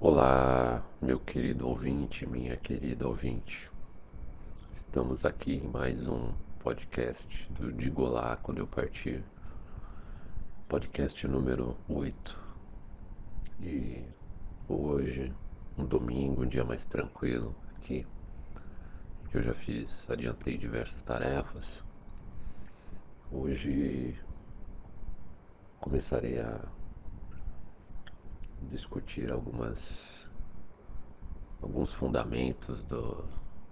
Olá, meu querido ouvinte, minha querida ouvinte. Estamos aqui em mais um podcast do Digo Olá quando eu partir. Podcast número 8. E hoje, um domingo, um dia mais tranquilo aqui. Eu já fiz, adiantei diversas tarefas. Hoje começarei a discutir algumas alguns fundamentos do,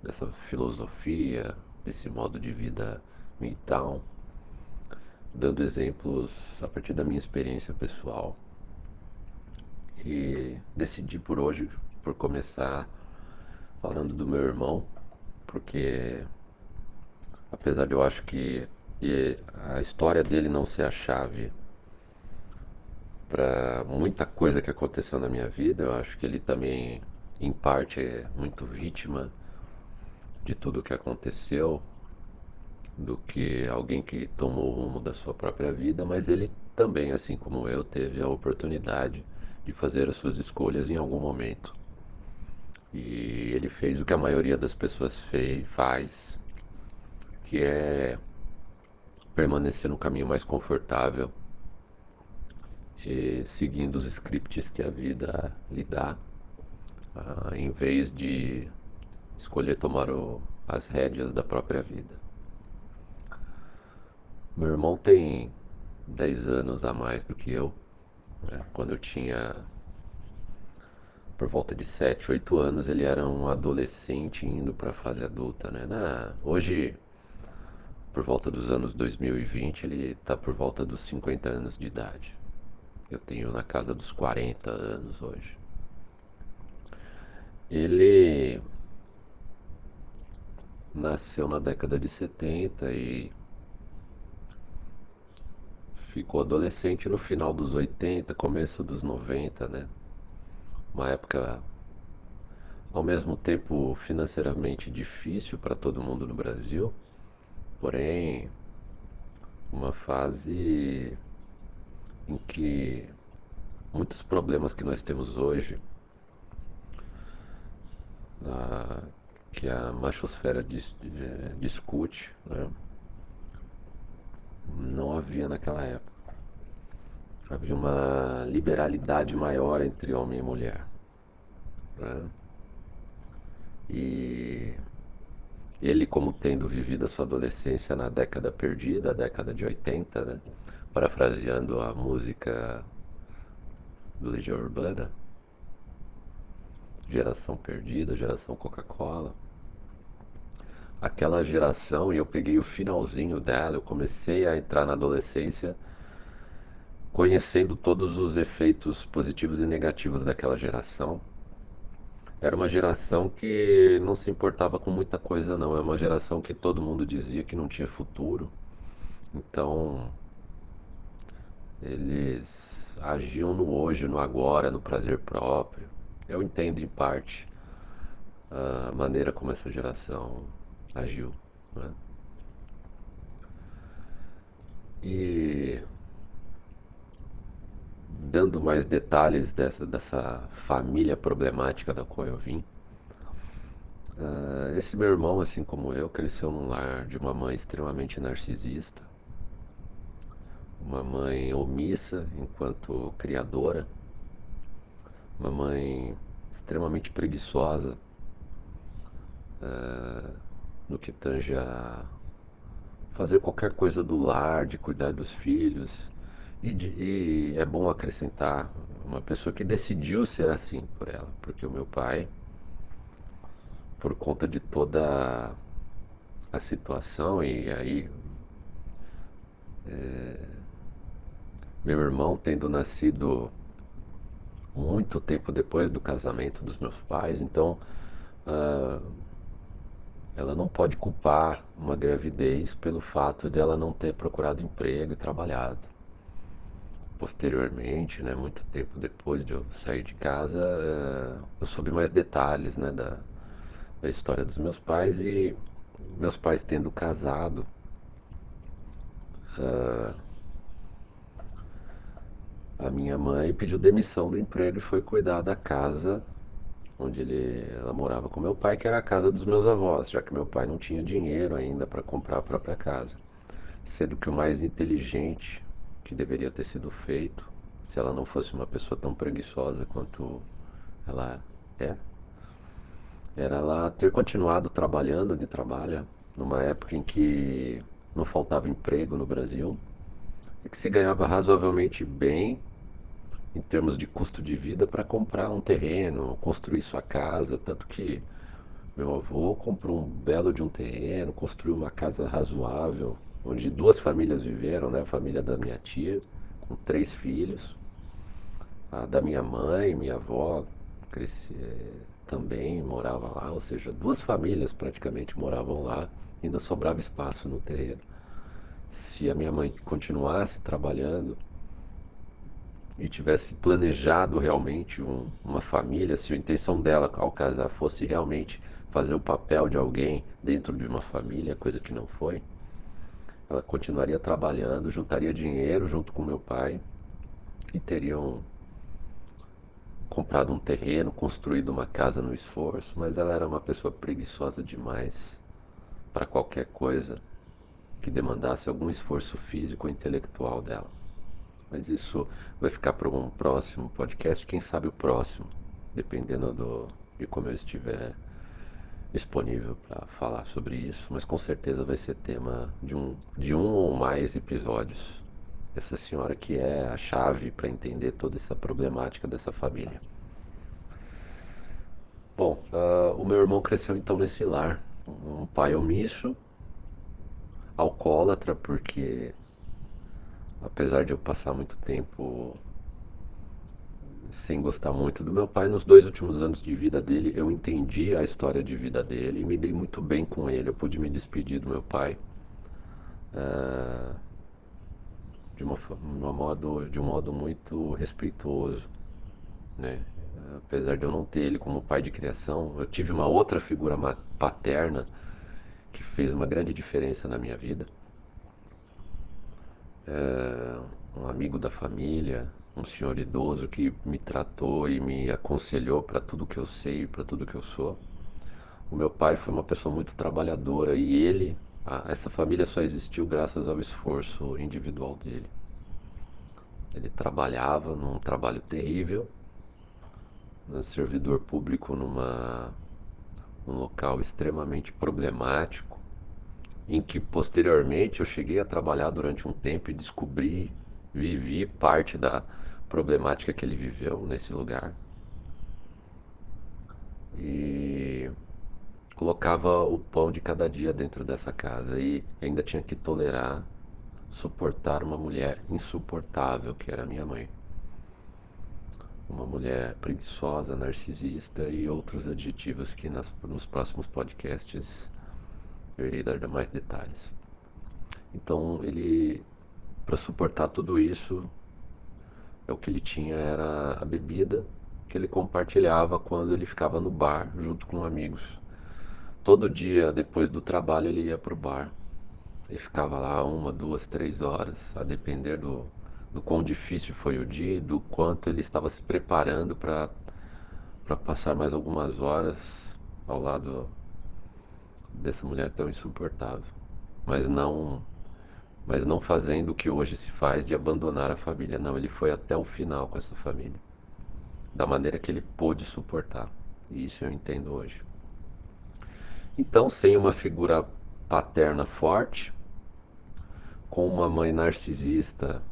dessa filosofia, desse modo de vida Midtown, dando exemplos a partir da minha experiência pessoal. E decidi por hoje, por começar falando do meu irmão, porque apesar de eu acho que a história dele não ser a chave para muita coisa que aconteceu na minha vida. Eu acho que ele também, em parte, é muito vítima de tudo o que aconteceu, do que alguém que tomou o rumo da sua própria vida, mas ele também, assim como eu, teve a oportunidade de fazer as suas escolhas em algum momento. E ele fez o que a maioria das pessoas fez, faz, que é permanecer no caminho mais confortável seguindo os scripts que a vida lhe dá, uh, em vez de escolher tomar o, as rédeas da própria vida. Meu irmão tem 10 anos a mais do que eu. Né? Quando eu tinha por volta de 7, 8 anos, ele era um adolescente indo para a fase adulta. Né? Na, hoje, por volta dos anos 2020, ele está por volta dos 50 anos de idade. Eu tenho na casa dos 40 anos hoje. Ele nasceu na década de 70 e ficou adolescente no final dos 80, começo dos 90, né? Uma época ao mesmo tempo financeiramente difícil para todo mundo no Brasil, porém uma fase em que muitos problemas que nós temos hoje, ah, que a machosfera dis, eh, discute, né, não havia naquela época. Havia uma liberalidade maior entre homem e mulher. Né? E ele, como tendo vivido a sua adolescência na década perdida, a década de 80, né? Parafraseando a música do Legião Urbana, geração perdida, geração Coca-Cola. Aquela geração, e eu peguei o finalzinho dela, eu comecei a entrar na adolescência conhecendo todos os efeitos positivos e negativos daquela geração. Era uma geração que não se importava com muita coisa, não. É uma geração que todo mundo dizia que não tinha futuro. Então, eles agiam no hoje, no agora, no prazer próprio. Eu entendo em parte a maneira como essa geração agiu. Né? E dando mais detalhes dessa, dessa família problemática da qual eu vim. Uh, esse meu irmão, assim como eu, cresceu num lar de uma mãe extremamente narcisista uma mãe omissa enquanto criadora, uma mãe extremamente preguiçosa uh, no que tange a fazer qualquer coisa do lar, de cuidar dos filhos. E, de, e é bom acrescentar uma pessoa que decidiu ser assim por ela, porque o meu pai, por conta de toda a situação, e aí é, meu irmão tendo nascido muito tempo depois do casamento dos meus pais, então uh, ela não pode culpar uma gravidez pelo fato de ela não ter procurado emprego e trabalhado. Posteriormente, né, muito tempo depois de eu sair de casa, uh, eu soube mais detalhes né, da, da história dos meus pais e meus pais tendo casado. Uh, a minha mãe pediu demissão do emprego e foi cuidar da casa onde ele, ela morava com meu pai, que era a casa dos meus avós, já que meu pai não tinha dinheiro ainda para comprar a própria casa. Sendo que o mais inteligente que deveria ter sido feito, se ela não fosse uma pessoa tão preguiçosa quanto ela é, era ela ter continuado trabalhando onde trabalha, numa época em que não faltava emprego no Brasil, e que se ganhava razoavelmente bem em termos de custo de vida para comprar um terreno, construir sua casa, tanto que meu avô comprou um belo de um terreno, construiu uma casa razoável, onde duas famílias viveram, né? A família da minha tia, com três filhos, a da minha mãe, minha avó, cresci, também morava lá, ou seja, duas famílias praticamente moravam lá, ainda sobrava espaço no terreno. Se a minha mãe continuasse trabalhando, e tivesse planejado realmente um, uma família, se a intenção dela ao casar fosse realmente fazer o papel de alguém dentro de uma família, coisa que não foi, ela continuaria trabalhando, juntaria dinheiro junto com meu pai e teriam comprado um terreno, construído uma casa no esforço, mas ela era uma pessoa preguiçosa demais para qualquer coisa que demandasse algum esforço físico ou intelectual dela. Mas isso vai ficar para um próximo podcast, quem sabe o próximo, dependendo do, de como eu estiver disponível para falar sobre isso. Mas com certeza vai ser tema de um, de um ou mais episódios. Essa senhora que é a chave para entender toda essa problemática dessa família. Bom, uh, o meu irmão cresceu então nesse lar. Um pai omisso, alcoólatra, porque apesar de eu passar muito tempo sem gostar muito do meu pai, nos dois últimos anos de vida dele, eu entendi a história de vida dele e me dei muito bem com ele. Eu pude me despedir do meu pai uh, de, uma, uma modo, de um modo muito respeitoso. Né? Apesar de eu não ter ele como pai de criação, eu tive uma outra figura paterna que fez uma grande diferença na minha vida é, um amigo da família, um senhor idoso que me tratou e me aconselhou para tudo que eu sei, para tudo que eu sou. O meu pai foi uma pessoa muito trabalhadora e ele, essa família só existiu graças ao esforço individual dele. Ele trabalhava num trabalho terrível, no servidor público numa um local extremamente problemático em que posteriormente eu cheguei a trabalhar durante um tempo e descobri, vivi parte da problemática que ele viveu nesse lugar. E colocava o pão de cada dia dentro dessa casa e ainda tinha que tolerar, suportar uma mulher insuportável que era minha mãe. Uma mulher preguiçosa, narcisista e outros adjetivos que nas, nos próximos podcasts eu irei dar mais detalhes. Então ele, para suportar tudo isso, é o que ele tinha era a bebida que ele compartilhava quando ele ficava no bar junto com amigos. Todo dia depois do trabalho ele ia para o bar. Ele ficava lá uma, duas, três horas, a depender do, do quão difícil foi o dia e do quanto ele estava se preparando para passar mais algumas horas ao lado dessa mulher tão insuportável, mas não mas não fazendo o que hoje se faz de abandonar a família. Não, ele foi até o final com essa família, da maneira que ele pôde suportar. E isso eu entendo hoje. Então, sem uma figura paterna forte, com uma mãe narcisista,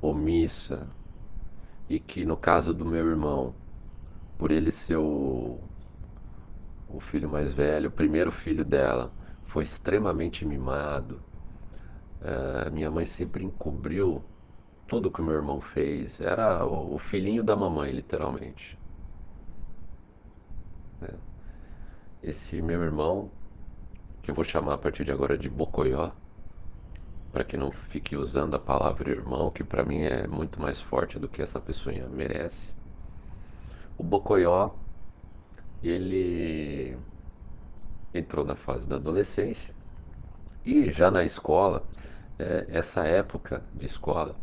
omissa, e que no caso do meu irmão, por ele ser o o filho mais velho, o primeiro filho dela, foi extremamente mimado. Uh, minha mãe sempre encobriu tudo que meu irmão fez. Era o, o filhinho da mamãe, literalmente. É. Esse meu irmão, que eu vou chamar a partir de agora de Bocoió, para que não fique usando a palavra irmão, que para mim é muito mais forte do que essa pessoa merece. O Bocoió ele entrou na fase da adolescência e já na escola, é, essa época de escola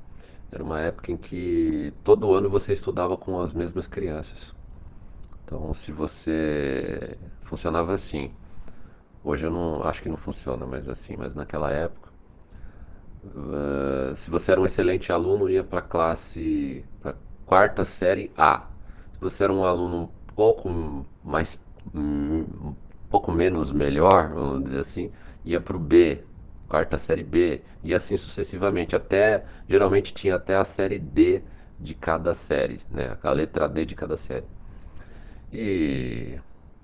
era uma época em que todo ano você estudava com as mesmas crianças. Então, se você funcionava assim, hoje eu não acho que não funciona mais assim, mas naquela época, uh, se você era um excelente aluno, ia para a classe, para quarta série A. Se você era um aluno pouco mais, um pouco menos melhor, vamos dizer assim, ia para o B, quarta série B, e assim sucessivamente. Até, geralmente tinha até a série D de cada série, né? A letra D de cada série. E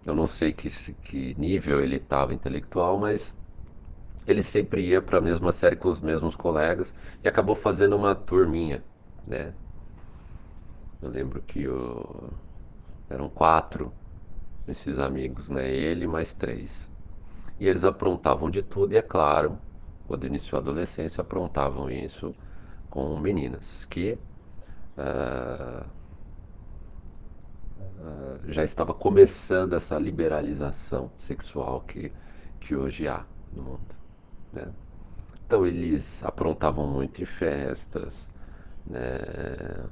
eu não sei que, que nível ele estava intelectual, mas ele sempre ia para a mesma série com os mesmos colegas e acabou fazendo uma turminha, né? Eu lembro que eu... eram quatro esses amigos, né? Ele mais três. E eles aprontavam de tudo, e é claro, quando iniciou a adolescência, aprontavam isso com meninas que uh, uh, já estava começando essa liberalização sexual que, que hoje há no mundo. Né? Então eles aprontavam muito em festas, né?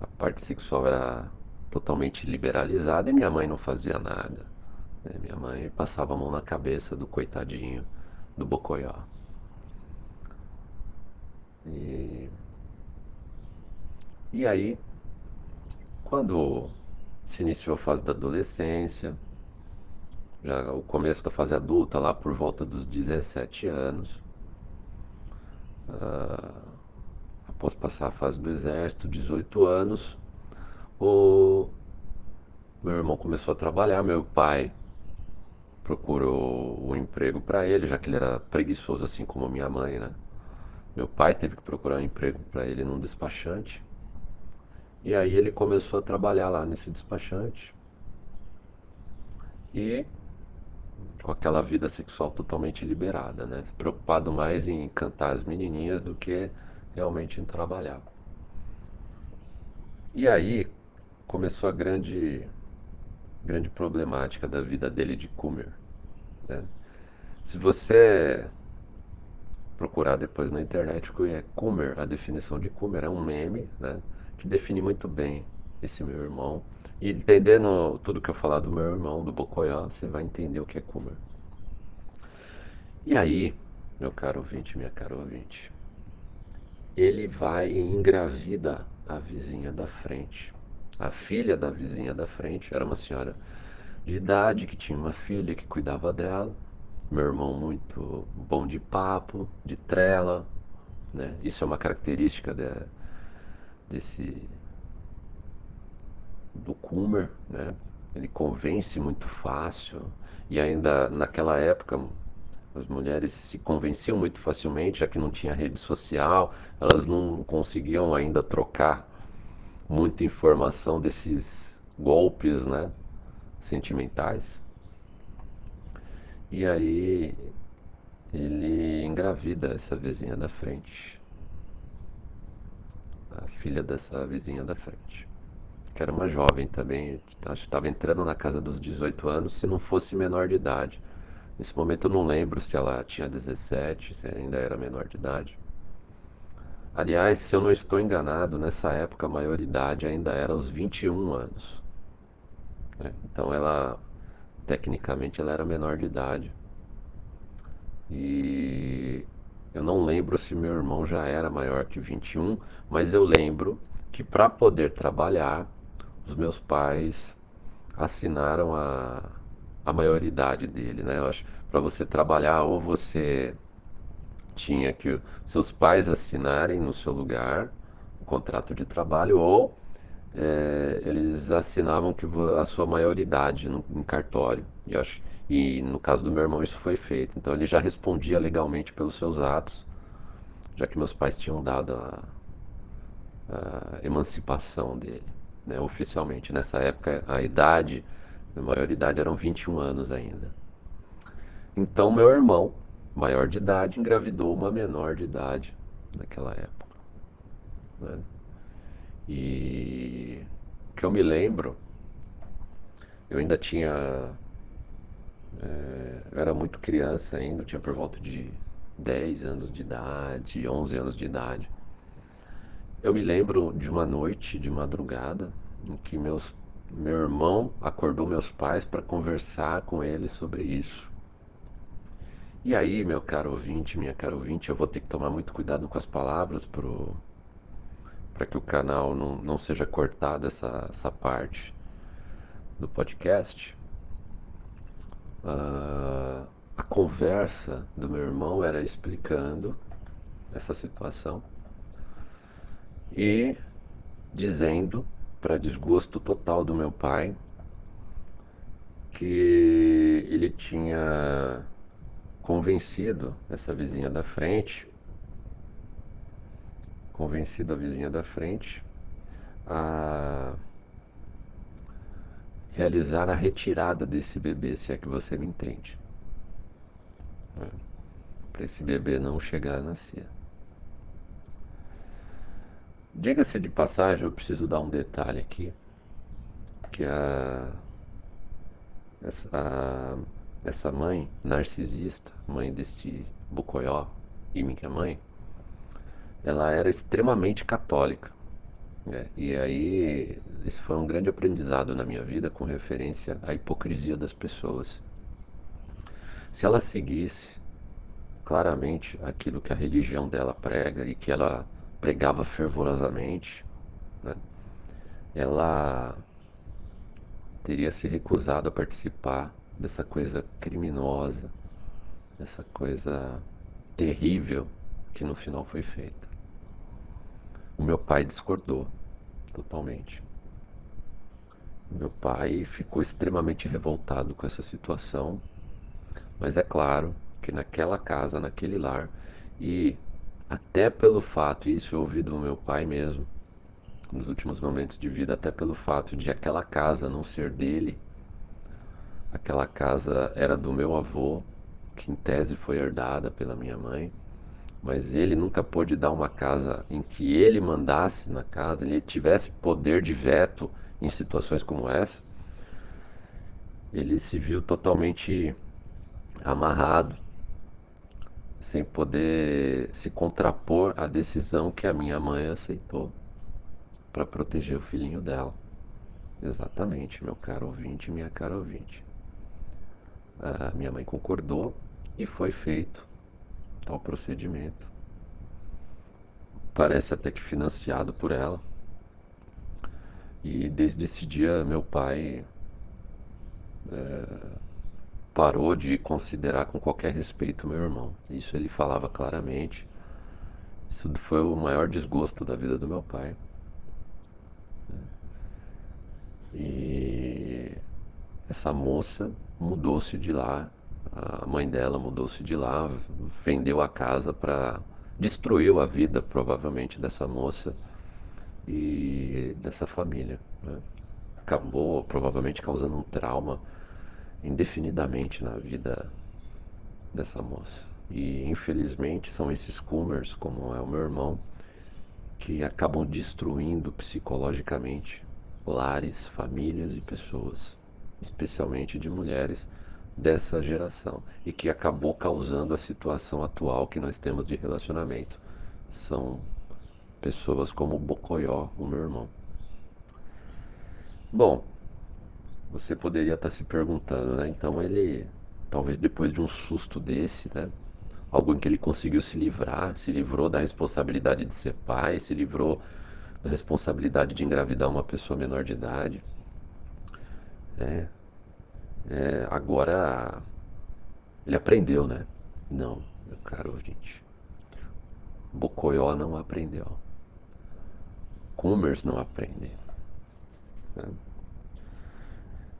a parte sexual era totalmente liberalizada e minha mãe não fazia nada. Né? Minha mãe passava a mão na cabeça do coitadinho do Bocoió. E, e aí, quando se iniciou a fase da adolescência, já o começo da fase adulta, lá por volta dos 17 anos, uh, após passar a fase do exército, 18 anos, o meu irmão começou a trabalhar, meu pai procurou um emprego para ele, já que ele era preguiçoso assim como minha mãe, né? Meu pai teve que procurar um emprego para ele num despachante. E aí ele começou a trabalhar lá nesse despachante. E com aquela vida sexual totalmente liberada, né? Preocupado mais em cantar as menininhas do que realmente em trabalhar. E aí começou a grande grande problemática da vida dele de Kummer. Né? Se você procurar depois na internet o que é Kummer, a definição de Kummer é um meme né, que define muito bem esse meu irmão. E entendendo tudo que eu falar do meu irmão, do Bocoyó, você vai entender o que é Kummer. E aí, meu caro ouvinte, minha cara ouvinte, ele vai e engravida a vizinha da frente a filha da vizinha da frente era uma senhora de idade que tinha uma filha que cuidava dela. Meu irmão muito bom de papo, de trela, né? Isso é uma característica de, desse do Kummer, né? Ele convence muito fácil e ainda naquela época as mulheres se convenciam muito facilmente, já que não tinha rede social, elas não conseguiam ainda trocar muita informação desses golpes, né, sentimentais. E aí ele engravida essa vizinha da frente. A filha dessa vizinha da frente. Que era uma jovem também, acho que estava entrando na casa dos 18 anos, se não fosse menor de idade. Nesse momento eu não lembro se ela tinha 17, se ainda era menor de idade. Aliás, se eu não estou enganado, nessa época a maioridade ainda era aos 21 anos. Né? Então ela, tecnicamente, ela era menor de idade. E eu não lembro se meu irmão já era maior que 21, mas eu lembro que para poder trabalhar, os meus pais assinaram a, a maioridade dele, né? Eu acho para você trabalhar ou você tinha que seus pais assinarem no seu lugar o contrato de trabalho ou é, eles assinavam que a sua maioridade no, em cartório. E, acho, e no caso do meu irmão isso foi feito. Então ele já respondia legalmente pelos seus atos, já que meus pais tinham dado a, a emancipação dele, né, oficialmente. Nessa época a idade, a maioridade eram 21 anos ainda. Então meu irmão maior de idade engravidou uma menor de idade naquela época. Né? E que eu me lembro, eu ainda tinha. É, eu era muito criança ainda, tinha por volta de 10 anos de idade, 11 anos de idade. eu me lembro de uma noite de madrugada em que meus, meu irmão acordou meus pais para conversar com eles sobre isso. E aí, meu caro ouvinte, minha cara ouvinte, eu vou ter que tomar muito cuidado com as palavras para que o canal não, não seja cortado essa, essa parte do podcast. Uh, a conversa do meu irmão era explicando essa situação e dizendo, para desgosto total do meu pai, que ele tinha convencido essa vizinha da frente, convencido a vizinha da frente a realizar a retirada desse bebê, se é que você me entende. É. Para esse bebê não chegar a nascer. Diga-se de passagem, eu preciso dar um detalhe aqui. Que a, essa, essa mãe narcisista, mãe deste Bucoió e minha mãe, ela era extremamente católica. Né? E aí, isso foi um grande aprendizado na minha vida com referência à hipocrisia das pessoas. Se ela seguisse claramente aquilo que a religião dela prega e que ela pregava fervorosamente, né? ela teria se recusado a participar dessa coisa criminosa, dessa coisa terrível que no final foi feita. O meu pai discordou totalmente. Meu pai ficou extremamente revoltado com essa situação, mas é claro que naquela casa, naquele lar, e até pelo fato, isso eu ouvi do meu pai mesmo, nos últimos momentos de vida, até pelo fato de aquela casa não ser dele, Aquela casa era do meu avô, que em tese foi herdada pela minha mãe, mas ele nunca pôde dar uma casa em que ele mandasse na casa, ele tivesse poder de veto em situações como essa. Ele se viu totalmente amarrado, sem poder se contrapor à decisão que a minha mãe aceitou para proteger o filhinho dela. Exatamente, meu caro ouvinte, minha cara ouvinte. A minha mãe concordou e foi feito tal procedimento. Parece até que financiado por ela. E desde esse dia meu pai é, parou de considerar com qualquer respeito meu irmão. Isso ele falava claramente. Isso foi o maior desgosto da vida do meu pai. E essa moça mudou-se de lá. A mãe dela mudou-se de lá, vendeu a casa para destruiu a vida provavelmente dessa moça e dessa família. Né? Acabou provavelmente causando um trauma indefinidamente na vida dessa moça. E infelizmente são esses coomers, como é o meu irmão, que acabam destruindo psicologicamente lares, famílias e pessoas especialmente de mulheres dessa geração e que acabou causando a situação atual que nós temos de relacionamento. São pessoas como o Bocoió, o meu irmão. Bom, você poderia estar se perguntando, né? Então ele, talvez depois de um susto desse, né? Algo em que ele conseguiu se livrar, se livrou da responsabilidade de ser pai, se livrou da responsabilidade de engravidar uma pessoa menor de idade. É, é, agora ele aprendeu, né? Não, meu caro ouvinte. Bocoió não aprendeu. Commerce não aprende. Né?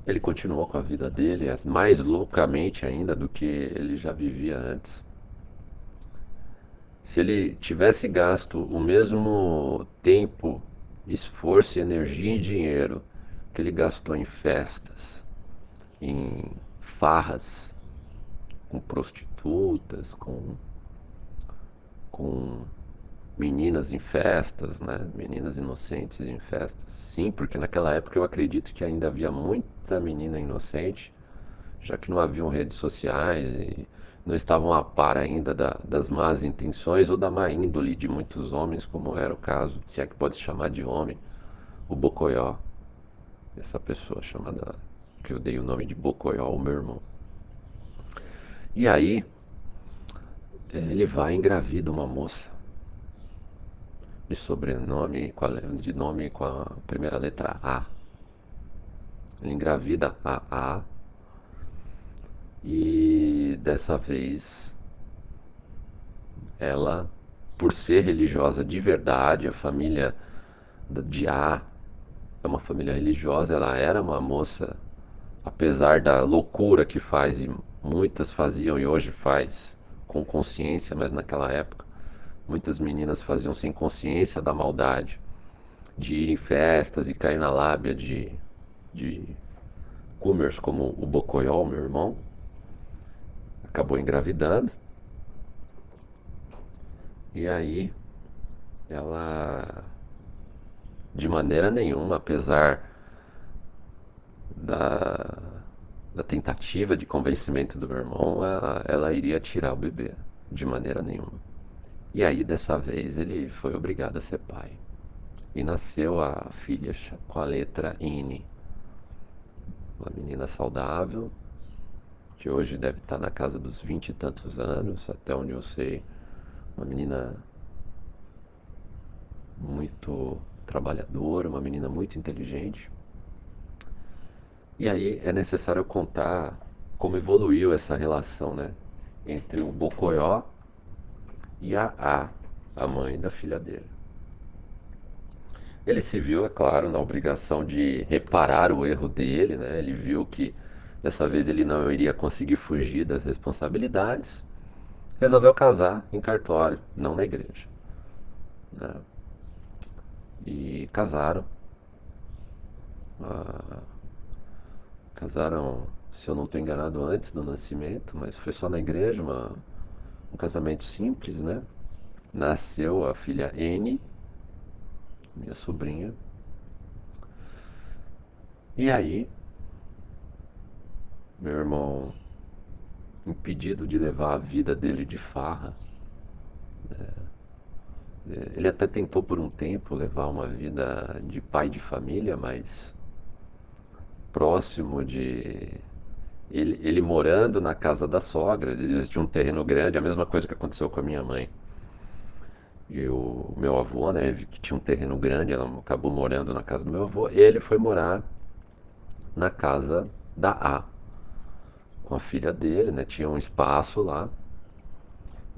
Ele continuou com a vida dele é mais loucamente ainda do que ele já vivia antes. Se ele tivesse gasto o mesmo tempo, esforço, energia e dinheiro que ele gastou em festas, em farras, com prostitutas, com, com meninas em festas, né? Meninas inocentes em festas. Sim, porque naquela época eu acredito que ainda havia muita menina inocente, já que não haviam redes sociais e não estavam a par ainda da, das más intenções ou da má índole de muitos homens, como era o caso, se é que pode chamar de homem, o Bocoió, essa pessoa chamada, que eu dei o nome de Bocoió, o meu irmão. E aí, ele vai e engravida uma moça de sobrenome, de nome com a primeira letra A. Ele engravida a A e dessa vez ela, por ser religiosa de verdade, a família de A é uma família religiosa, ela era uma moça, apesar da loucura que faz e muitas faziam e hoje faz com consciência, mas naquela época muitas meninas faziam sem consciência da maldade, de ir em festas e cair na lábia de, de Kumers como o Bocoyol, meu irmão, acabou engravidando. E aí ela de maneira nenhuma, apesar da, da tentativa de convencimento do meu irmão, ela, ela iria tirar o bebê, de maneira nenhuma. E aí dessa vez ele foi obrigado a ser pai. E nasceu a filha com a letra N. Uma menina saudável, que hoje deve estar na casa dos vinte e tantos anos, até onde eu sei. Uma menina muito trabalhadora, uma menina muito inteligente. E aí é necessário contar como evoluiu essa relação, né? Entre o Bocoió e a A, a mãe da filha dele. Ele se viu, é claro, na obrigação de reparar o erro dele, né? Ele viu que Dessa vez ele não iria conseguir fugir das responsabilidades. Resolveu casar em cartório, não na igreja. Né? E casaram. Ah, casaram, se eu não estou enganado, antes do nascimento, mas foi só na igreja, uma, um casamento simples, né? Nasceu a filha N, minha sobrinha. E aí, meu irmão impedido de levar a vida dele de farra. É, é, ele até tentou por um tempo levar uma vida de pai de família, mas próximo de. Ele, ele morando na casa da sogra, existia um terreno grande, a mesma coisa que aconteceu com a minha mãe. E o meu avô, né, que tinha um terreno grande, ela acabou morando na casa do meu avô, ele foi morar na casa da A, com a filha dele, né? Tinha um espaço lá.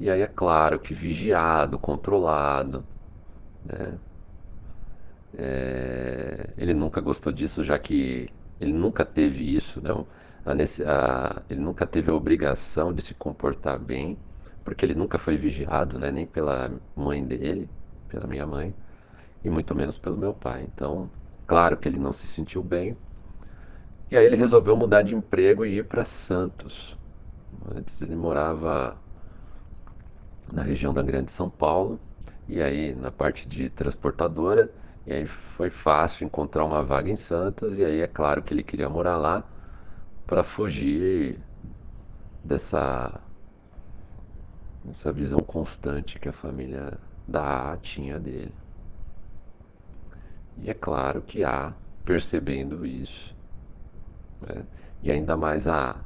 E aí é claro que vigiado, controlado, né? É, ele nunca gostou disso, já que ele nunca teve isso, né? A, a, ele nunca teve a obrigação de se comportar bem, porque ele nunca foi vigiado, né? Nem pela mãe dele, pela minha mãe, e muito menos pelo meu pai. Então, claro que ele não se sentiu bem, e aí ele resolveu mudar de emprego e ir para Santos. Antes ele morava na região da Grande São Paulo, e aí na parte de transportadora, e aí foi fácil encontrar uma vaga em Santos, e aí é claro que ele queria morar lá para fugir dessa essa visão constante que a família da A tinha dele. E é claro que A, percebendo isso, né? E ainda mais a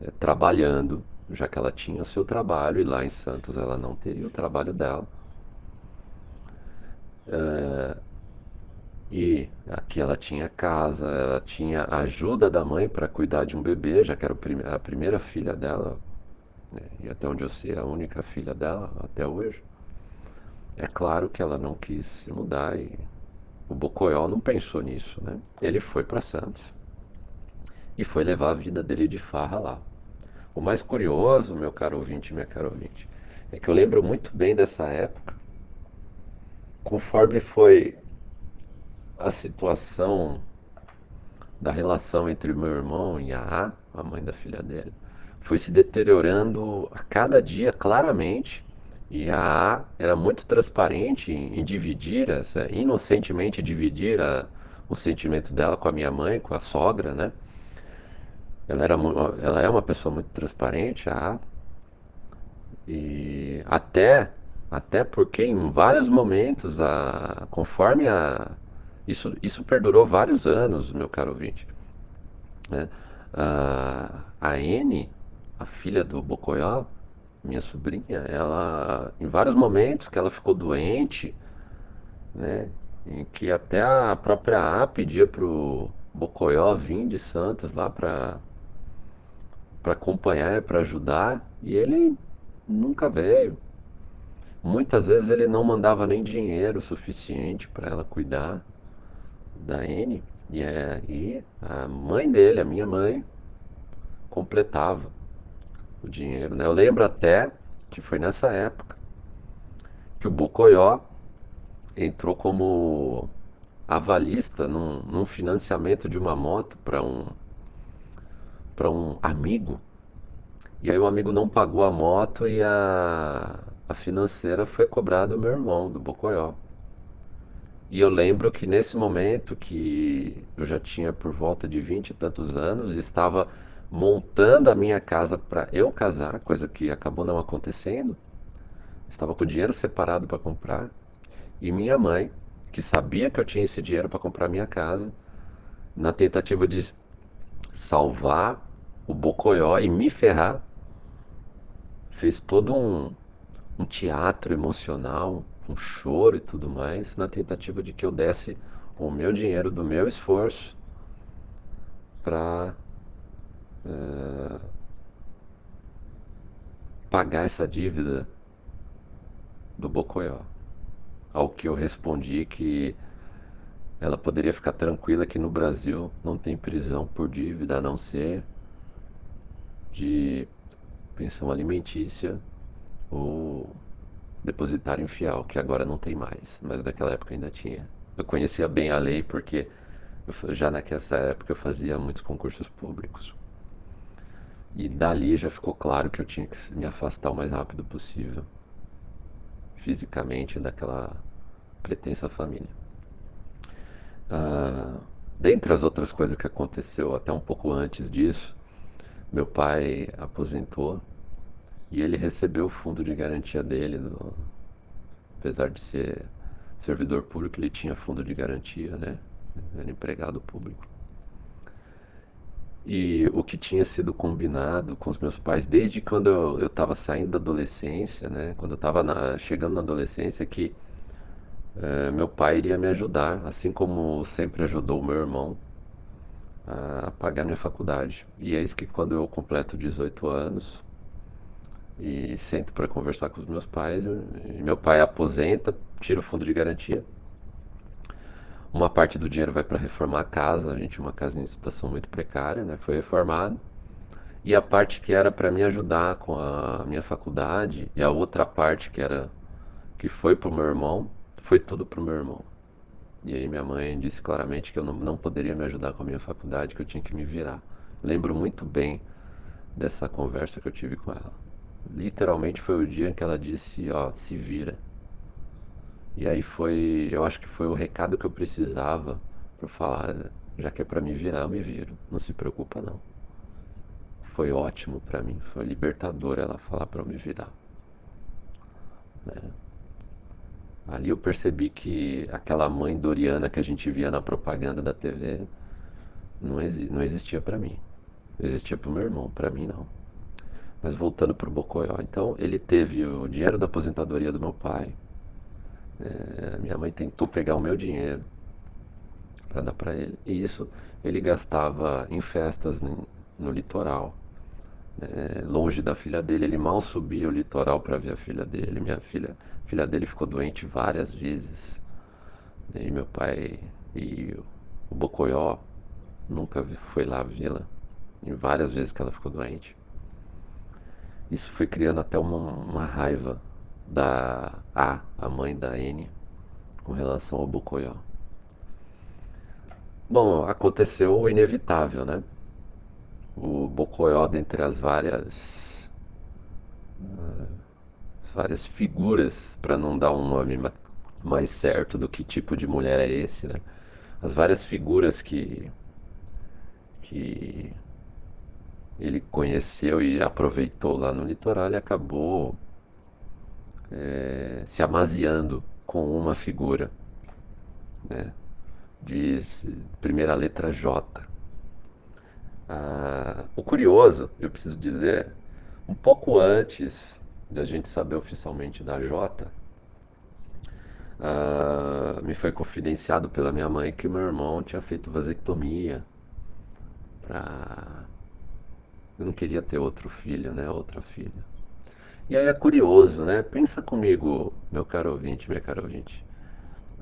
é, trabalhando, já que ela tinha o seu trabalho e lá em Santos ela não teria o trabalho dela. É, e aqui ela tinha casa, ela tinha ajuda da mãe para cuidar de um bebê, já que era a primeira filha dela, né? e até onde eu sei, a única filha dela até hoje. É claro que ela não quis se mudar e o Bocoió não pensou nisso, né? Ele foi para Santos e foi levar a vida dele de farra lá. O mais curioso, meu caro ouvinte, minha cara ouvinte, é que eu lembro muito bem dessa época, conforme foi a situação da relação entre meu irmão e a A, a mãe da filha dele, foi se deteriorando a cada dia claramente. E a A era muito transparente em, em dividir, essa, inocentemente dividir a, o sentimento dela com a minha mãe, com a sogra, né? Ela era ela é uma pessoa muito transparente, a e até até porque em vários momentos a conforme a isso isso perdurou vários anos, meu caro ouvinte. Né? A, a N, a filha do Bocoió, minha sobrinha, ela em vários momentos que ela ficou doente, né, em que até a própria A pedia pro Bocoió vir de Santos lá para para acompanhar, para ajudar, e ele nunca veio. Muitas vezes ele não mandava nem dinheiro suficiente para ela cuidar da N. E, aí a mãe dele, a minha mãe, completava o dinheiro. Né? Eu lembro até que foi nessa época que o Bocoió entrou como avalista num, num financiamento de uma moto para um para um amigo. E aí o amigo não pagou a moto e a, a financeira foi cobrada do meu irmão, do Bocoió. E eu lembro que nesse momento que eu já tinha por volta de vinte e tantos anos, estava montando a minha casa para eu casar, coisa que acabou não acontecendo. Estava com dinheiro separado para comprar. E minha mãe, que sabia que eu tinha esse dinheiro para comprar minha casa, na tentativa de salvar o Bocoió e me ferrar, fez todo um, um teatro emocional, um choro e tudo mais, na tentativa de que eu desse o meu dinheiro do meu esforço para é, pagar essa dívida do Bocoió. Ao que eu respondi que ela poderia ficar tranquila que no Brasil não tem prisão por dívida a não ser de pensão alimentícia ou depositário infiel, que agora não tem mais, mas naquela época ainda tinha. Eu conhecia bem a lei porque eu, já naquela época eu fazia muitos concursos públicos. E dali já ficou claro que eu tinha que me afastar o mais rápido possível, fisicamente, daquela pretensa família. Ah, dentre as outras coisas que aconteceu até um pouco antes disso, meu pai aposentou e ele recebeu o fundo de garantia dele, do, apesar de ser servidor público, ele tinha fundo de garantia, né? Era empregado público. E o que tinha sido combinado com os meus pais desde quando eu estava saindo da adolescência, né? Quando eu estava chegando na adolescência, que é, meu pai iria me ajudar, assim como sempre ajudou o meu irmão a pagar minha faculdade. E é isso que quando eu completo 18 anos, e sento para conversar com os meus pais. meu pai aposenta, tira o fundo de garantia. Uma parte do dinheiro vai para reformar a casa, a gente tinha uma casa em situação muito precária, né? Foi reformado. E a parte que era para me ajudar com a minha faculdade e a outra parte que era que foi pro meu irmão, foi tudo pro meu irmão. E aí minha mãe disse claramente que eu não, não poderia me ajudar com a minha faculdade, que eu tinha que me virar. Lembro muito bem dessa conversa que eu tive com ela. Literalmente foi o dia que ela disse, ó, se vira. E aí foi, eu acho que foi o recado que eu precisava para falar, já que é para me virar, eu me viro. Não se preocupa não. Foi ótimo para mim, foi libertador ela falar para eu me virar. Né? Ali eu percebi que aquela mãe Doriana que a gente via na propaganda da TV não, exi não existia para mim. Existia para o meu irmão, para mim não. Mas voltando para o Bocoió, então ele teve o dinheiro da aposentadoria do meu pai. É, minha mãe tentou pegar o meu dinheiro para dar para ele. E isso ele gastava em festas no, no litoral. É, longe da filha dele, ele mal subia o litoral para ver a filha dele. Minha filha, filha dele ficou doente várias vezes. E meu pai e o Bocoió nunca foi lá vê-la. Em várias vezes que ela ficou doente. Isso foi criando até uma, uma raiva da A, a mãe da N, com relação ao Bucoió. Bom, aconteceu o inevitável, né? O Bocoió, dentre as várias uh, as várias figuras, para não dar um nome mais certo do que tipo de mulher é esse, né? As várias figuras que que ele conheceu e aproveitou lá no litoral e acabou é, se amaziando com uma figura. Né? Diz primeira letra J. Ah, o curioso, eu preciso dizer, um pouco antes da gente saber oficialmente da J, ah, me foi confidenciado pela minha mãe que meu irmão tinha feito vasectomia pra... Eu não queria ter outro filho, né? Outra filha. E aí é curioso, né? Pensa comigo, meu caro ouvinte, minha cara ouvinte.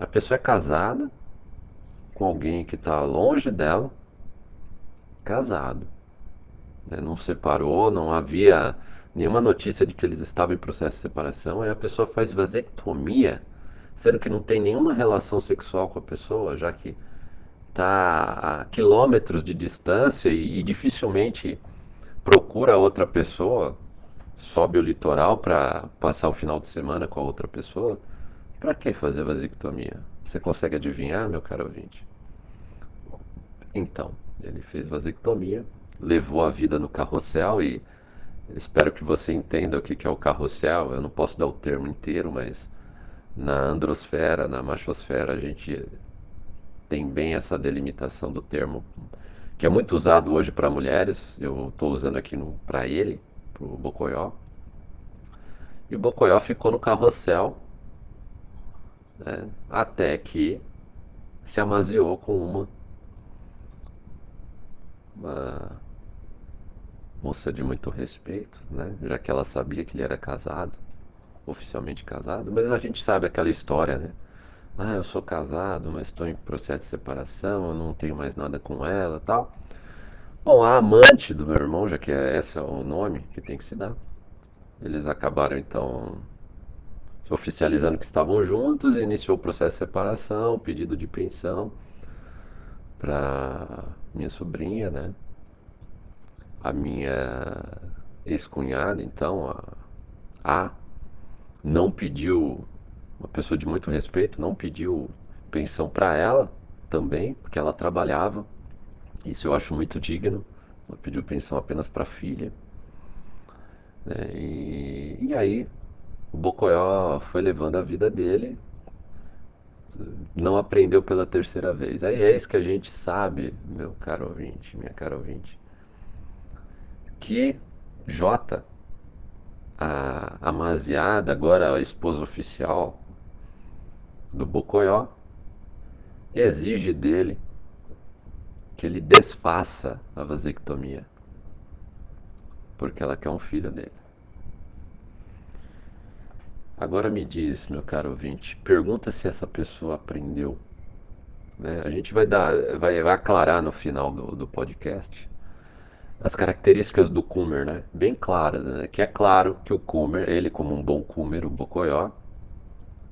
A pessoa é casada com alguém que está longe dela, casado. Né? Não separou, não havia nenhuma notícia de que eles estavam em processo de separação. Aí a pessoa faz vasectomia, sendo que não tem nenhuma relação sexual com a pessoa, já que está a quilômetros de distância e, e dificilmente procura outra pessoa, sobe o litoral para passar o final de semana com a outra pessoa. Para que fazer vasectomia? Você consegue adivinhar, meu caro ouvinte? Então, ele fez vasectomia, levou a vida no carrossel e espero que você entenda o que é o carrossel. Eu não posso dar o termo inteiro, mas na androsfera, na machosfera, a gente tem bem essa delimitação do termo, que é muito usado hoje para mulheres. Eu estou usando aqui para ele, para o Bocoió. E o Bocoió ficou no carrossel né, até que se amaziou com uma, uma moça de muito respeito, né, já que ela sabia que ele era casado, oficialmente casado, mas a gente sabe aquela história, né? ah, eu sou casado, mas estou em processo de separação, eu não tenho mais nada com ela tal. Bom, a amante do meu irmão, já que é, esse é o nome que tem que se dar, eles acabaram então oficializando que estavam juntos, iniciou o processo de separação, pedido de pensão para minha sobrinha, né? A minha ex-cunhada, então, a, a não pediu uma pessoa de muito respeito, não pediu pensão para ela também, porque ela trabalhava. Isso eu acho muito digno. Ela pediu pensão apenas para a filha. É, e, e aí o Bocoió foi levando a vida dele, não aprendeu pela terceira vez. Aí é isso que a gente sabe, meu caro ouvinte, minha cara ouvinte, que Jota, a amaziada, agora a esposa oficial do Bocoió exige dele que ele desfaça a vasectomia, porque ela quer um filho dele. Agora me diz, meu caro ouvinte, pergunta se essa pessoa aprendeu. Né? A gente vai dar, vai, vai aclarar no final do, do podcast as características do Kumer, né? Bem claras, né? Que é claro que o Kumer, ele como um bom Kumer, o Bocoió,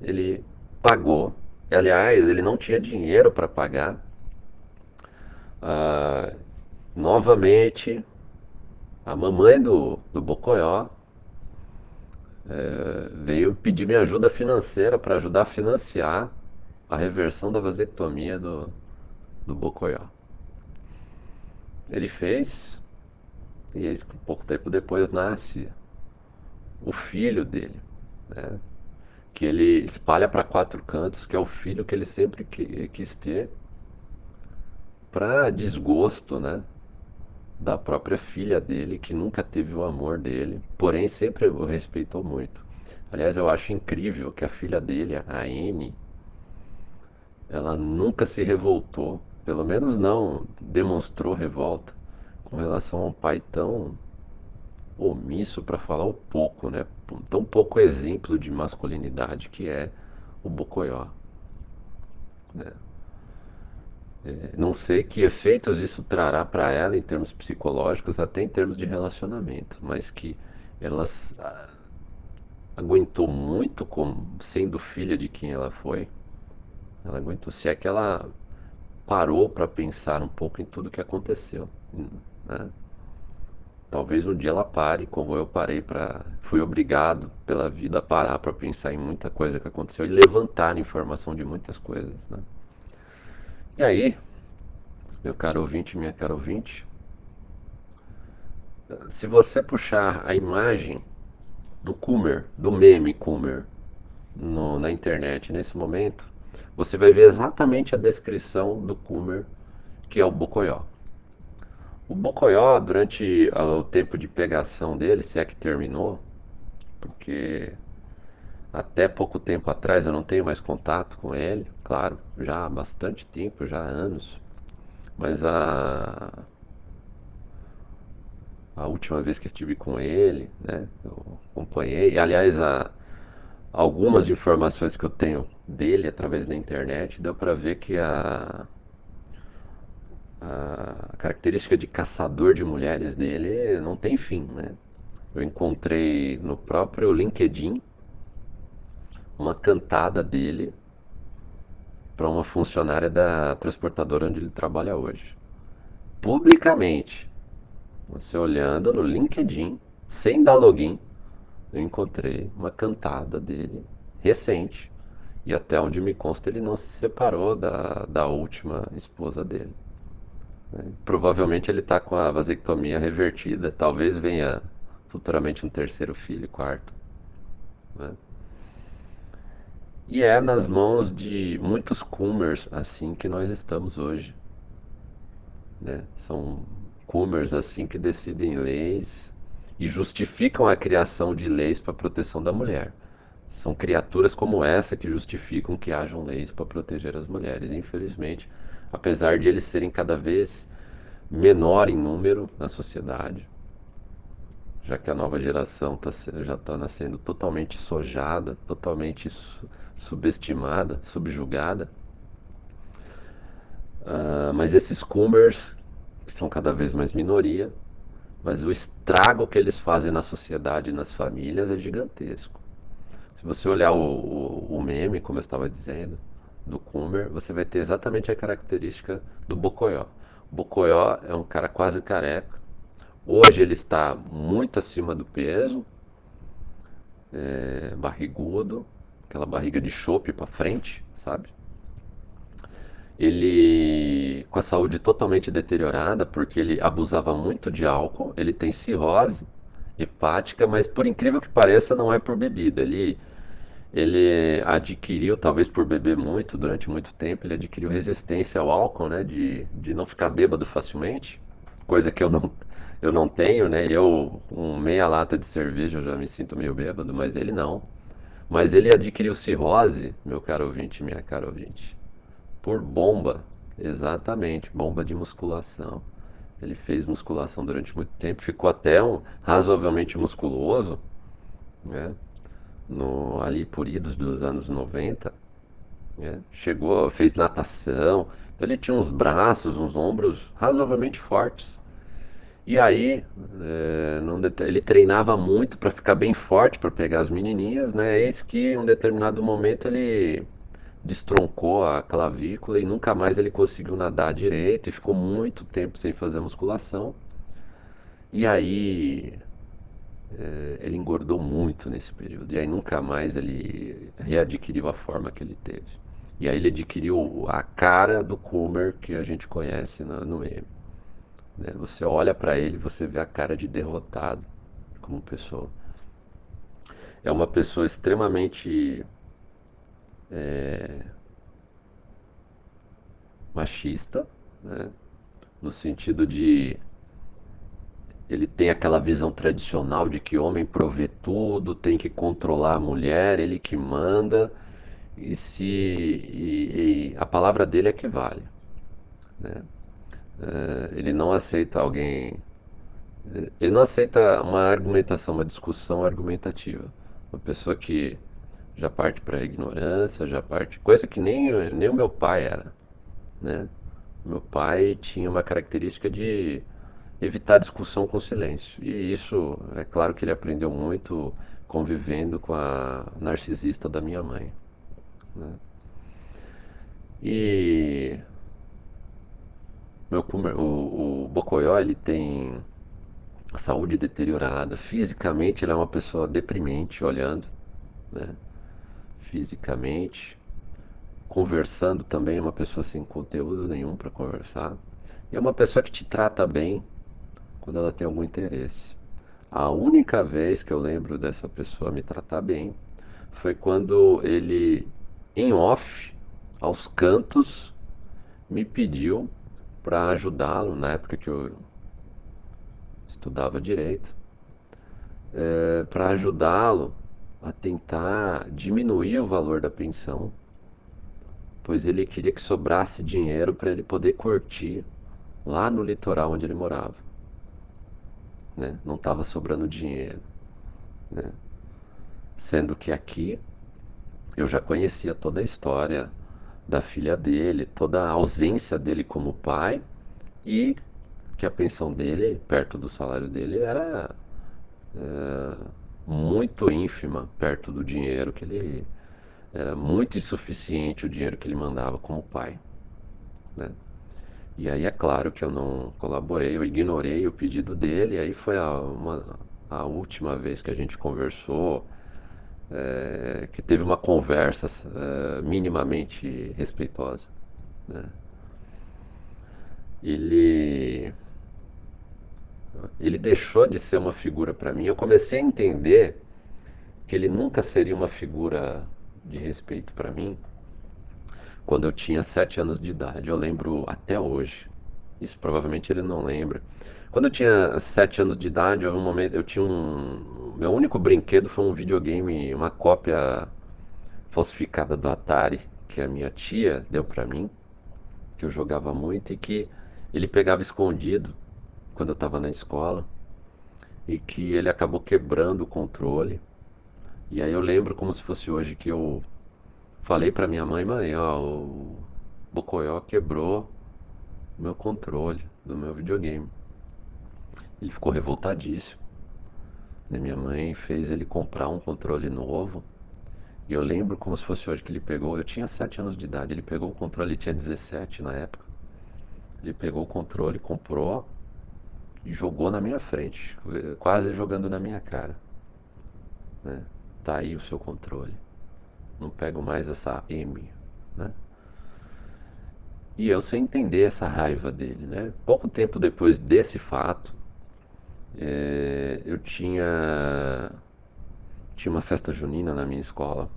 ele pagou. Aliás, ele não tinha dinheiro para pagar. Ah, novamente, a mamãe do, do Bocoió é, veio pedir minha ajuda financeira para ajudar a financiar a reversão da vasectomia do, do Bocoió. Ele fez, e eis que pouco tempo depois nasce o filho dele. Né? que ele espalha para quatro cantos, que é o filho que ele sempre quis ter, para desgosto, né? Da própria filha dele, que nunca teve o amor dele, porém sempre o respeitou muito. Aliás, eu acho incrível que a filha dele, a Anne, ela nunca se revoltou, pelo menos não demonstrou revolta com relação a um pai tão omisso para falar o pouco, né? Tão pouco exemplo de masculinidade que é o Bocoió. Né? É, não sei que efeitos isso trará para ela em termos psicológicos, até em termos de relacionamento, mas que ela ah, aguentou muito como sendo filha de quem ela foi. Ela aguentou, se é que ela parou para pensar um pouco em tudo que aconteceu. Né? Talvez um dia ela pare, como eu parei para. Fui obrigado pela vida a parar para pensar em muita coisa que aconteceu e levantar informação de muitas coisas. Né? E aí, meu caro ouvinte, minha cara ouvinte, Se você puxar a imagem do Coomer, do meme Coomer, no, na internet nesse momento, você vai ver exatamente a descrição do Coomer, que é o Bocoió. O Bocoió, durante o tempo de pegação dele, se é que terminou, porque até pouco tempo atrás eu não tenho mais contato com ele, claro, já há bastante tempo, já há anos, mas a a última vez que estive com ele, né? Eu acompanhei. Aliás, a, algumas informações que eu tenho dele através da internet, deu para ver que a, a característica de caçador de mulheres dele não tem fim, né? Eu encontrei no próprio LinkedIn uma cantada dele para uma funcionária da transportadora onde ele trabalha hoje. Publicamente. Você olhando no LinkedIn, sem dar login, eu encontrei uma cantada dele recente. E até onde me consta, ele não se separou da, da última esposa dele. Né? Provavelmente ele está com a vasectomia revertida. Talvez venha futuramente um terceiro filho, quarto. Né? E é nas mãos de muitos coomers assim que nós estamos hoje. Né? São coomers assim que decidem leis e justificam a criação de leis para proteção da mulher. São criaturas como essa que justificam que hajam leis para proteger as mulheres. Infelizmente, apesar de eles serem cada vez menor em número na sociedade, já que a nova geração tá, já está nascendo totalmente sojada, totalmente subestimada, subjugada. Uh, mas esses coomers que são cada vez mais minoria, mas o estrago que eles fazem na sociedade e nas famílias é gigantesco. Se você olhar o, o, o meme, como eu estava dizendo, do Kummer, você vai ter exatamente a característica do Bocoió. O Bocoió é um cara quase careca. Hoje ele está muito acima do peso, é, barrigudo, aquela barriga de chope para frente, sabe? ele com a saúde totalmente deteriorada porque ele abusava muito de álcool, ele tem cirrose hepática, mas por incrível que pareça não é por bebida, ele ele adquiriu, talvez por beber muito durante muito tempo, ele adquiriu resistência ao álcool, né, de, de não ficar bêbado facilmente, coisa que eu não eu não tenho, né? Eu com meia lata de cerveja já me sinto meio bêbado, mas ele não. Mas ele adquiriu cirrose, meu caro ouvinte, minha cara ouvinte por bomba. Exatamente, bomba de musculação. Ele fez musculação durante muito tempo, ficou até um, razoavelmente musculoso, né? No, ali por idos dos anos 90. Né? Chegou, fez natação, então ele tinha uns braços, uns ombros razoavelmente fortes. E aí, é, ele treinava muito para ficar bem forte, para pegar as menininhas, né? Eis que em um determinado momento ele destroncou a clavícula e nunca mais ele conseguiu nadar direito e ficou muito tempo sem fazer musculação. E aí é, ele engordou muito nesse período. E aí nunca mais ele readquiriu a forma que ele teve. E aí ele adquiriu a cara do Kummer que a gente conhece no, no meme. Né? Você olha para ele, você vê a cara de derrotado como pessoa. É uma pessoa extremamente é, machista, né? no sentido de ele tem aquela visão tradicional de que homem provê tudo, tem que controlar a mulher, ele que manda, e se e, e a palavra dele é que vale. Né? É, ele não aceita alguém. Ele não aceita uma argumentação, uma discussão argumentativa. Uma pessoa que já parte para a ignorância, já parte. Coisa que nem, nem o meu pai era. Né? Meu pai tinha uma característica de evitar discussão com silêncio. E isso, é claro que ele aprendeu muito convivendo com a narcisista da minha mãe. Né? E meu, o, o Bocoió ele tem saúde deteriorada, fisicamente ele é uma pessoa deprimente olhando, né? fisicamente, conversando também, é uma pessoa sem conteúdo nenhum para conversar. E é uma pessoa que te trata bem, quando ela tem algum interesse. A única vez que eu lembro dessa pessoa me tratar bem foi quando ele, em off, aos cantos, me pediu para ajudá-lo, na época que eu estudava direito, é, para ajudá-lo a tentar diminuir o valor da pensão, pois ele queria que sobrasse dinheiro para ele poder curtir lá no litoral onde ele morava. Né? Não estava sobrando dinheiro. Né? Sendo que aqui eu já conhecia toda a história da filha dele, toda a ausência dele como pai e que a pensão dele, perto do salário dele, era é, muito ínfima perto do dinheiro que ele. Era muito insuficiente o dinheiro que ele mandava como pai. Né? E aí é claro que eu não colaborei, eu ignorei o pedido dele, aí foi a, uma, a última vez que a gente conversou, é, que teve uma conversa é, minimamente respeitosa. Né? Ele ele deixou de ser uma figura para mim. Eu comecei a entender que ele nunca seria uma figura de respeito para mim quando eu tinha sete anos de idade. Eu lembro até hoje. Isso provavelmente ele não lembra. Quando eu tinha sete anos de idade, um momento, eu tinha um. Meu único brinquedo foi um videogame, uma cópia falsificada do Atari que a minha tia deu para mim, que eu jogava muito e que ele pegava escondido quando eu estava na escola e que ele acabou quebrando o controle. E aí eu lembro como se fosse hoje que eu falei para minha mãe, mãe, ó, o Bocoió quebrou o meu controle do meu videogame. Ele ficou revoltadíssimo. E minha mãe fez ele comprar um controle novo. E eu lembro como se fosse hoje que ele pegou. Eu tinha 7 anos de idade. Ele pegou o controle, ele tinha 17 na época. Ele pegou o controle, comprou e jogou na minha frente, quase jogando na minha cara. Né? Tá aí o seu controle. Não pego mais essa M, né? E eu sem entender essa raiva dele, né? Pouco tempo depois desse fato, é, eu tinha tinha uma festa junina na minha escola.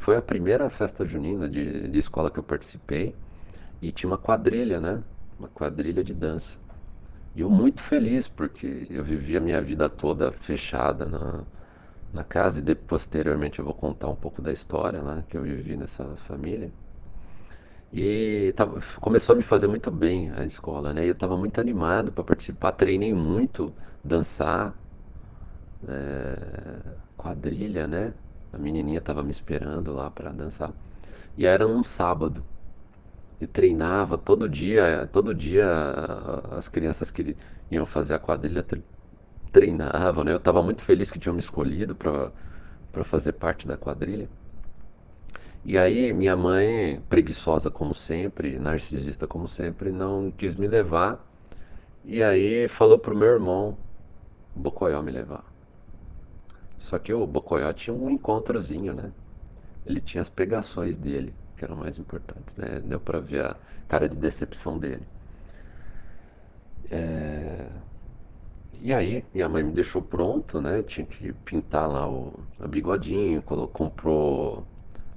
Foi a primeira festa junina de, de escola que eu participei e tinha uma quadrilha, né? Uma quadrilha de dança. E eu muito feliz, porque eu vivi a minha vida toda fechada na, na casa e de, posteriormente eu vou contar um pouco da história né, que eu vivi nessa família. E tava, começou a me fazer muito bem a escola, né? Eu estava muito animado para participar, treinei muito, dançar, é, quadrilha, né? A menininha estava me esperando lá para dançar. E era num sábado e treinava todo dia, todo dia as crianças que iam fazer a quadrilha treinavam, né? Eu estava muito feliz que tinham me escolhido para fazer parte da quadrilha. E aí minha mãe, preguiçosa como sempre, narcisista como sempre, não quis me levar. E aí falou pro meu irmão Bocoió me levar. Só que o Bocoió tinha um encontrozinho, né? Ele tinha as pegações dele que eram mais importantes, né? Deu para ver a cara de decepção dele. É... E aí, minha mãe me deixou pronto, né? Tinha que pintar lá o, o bigodinho, comprou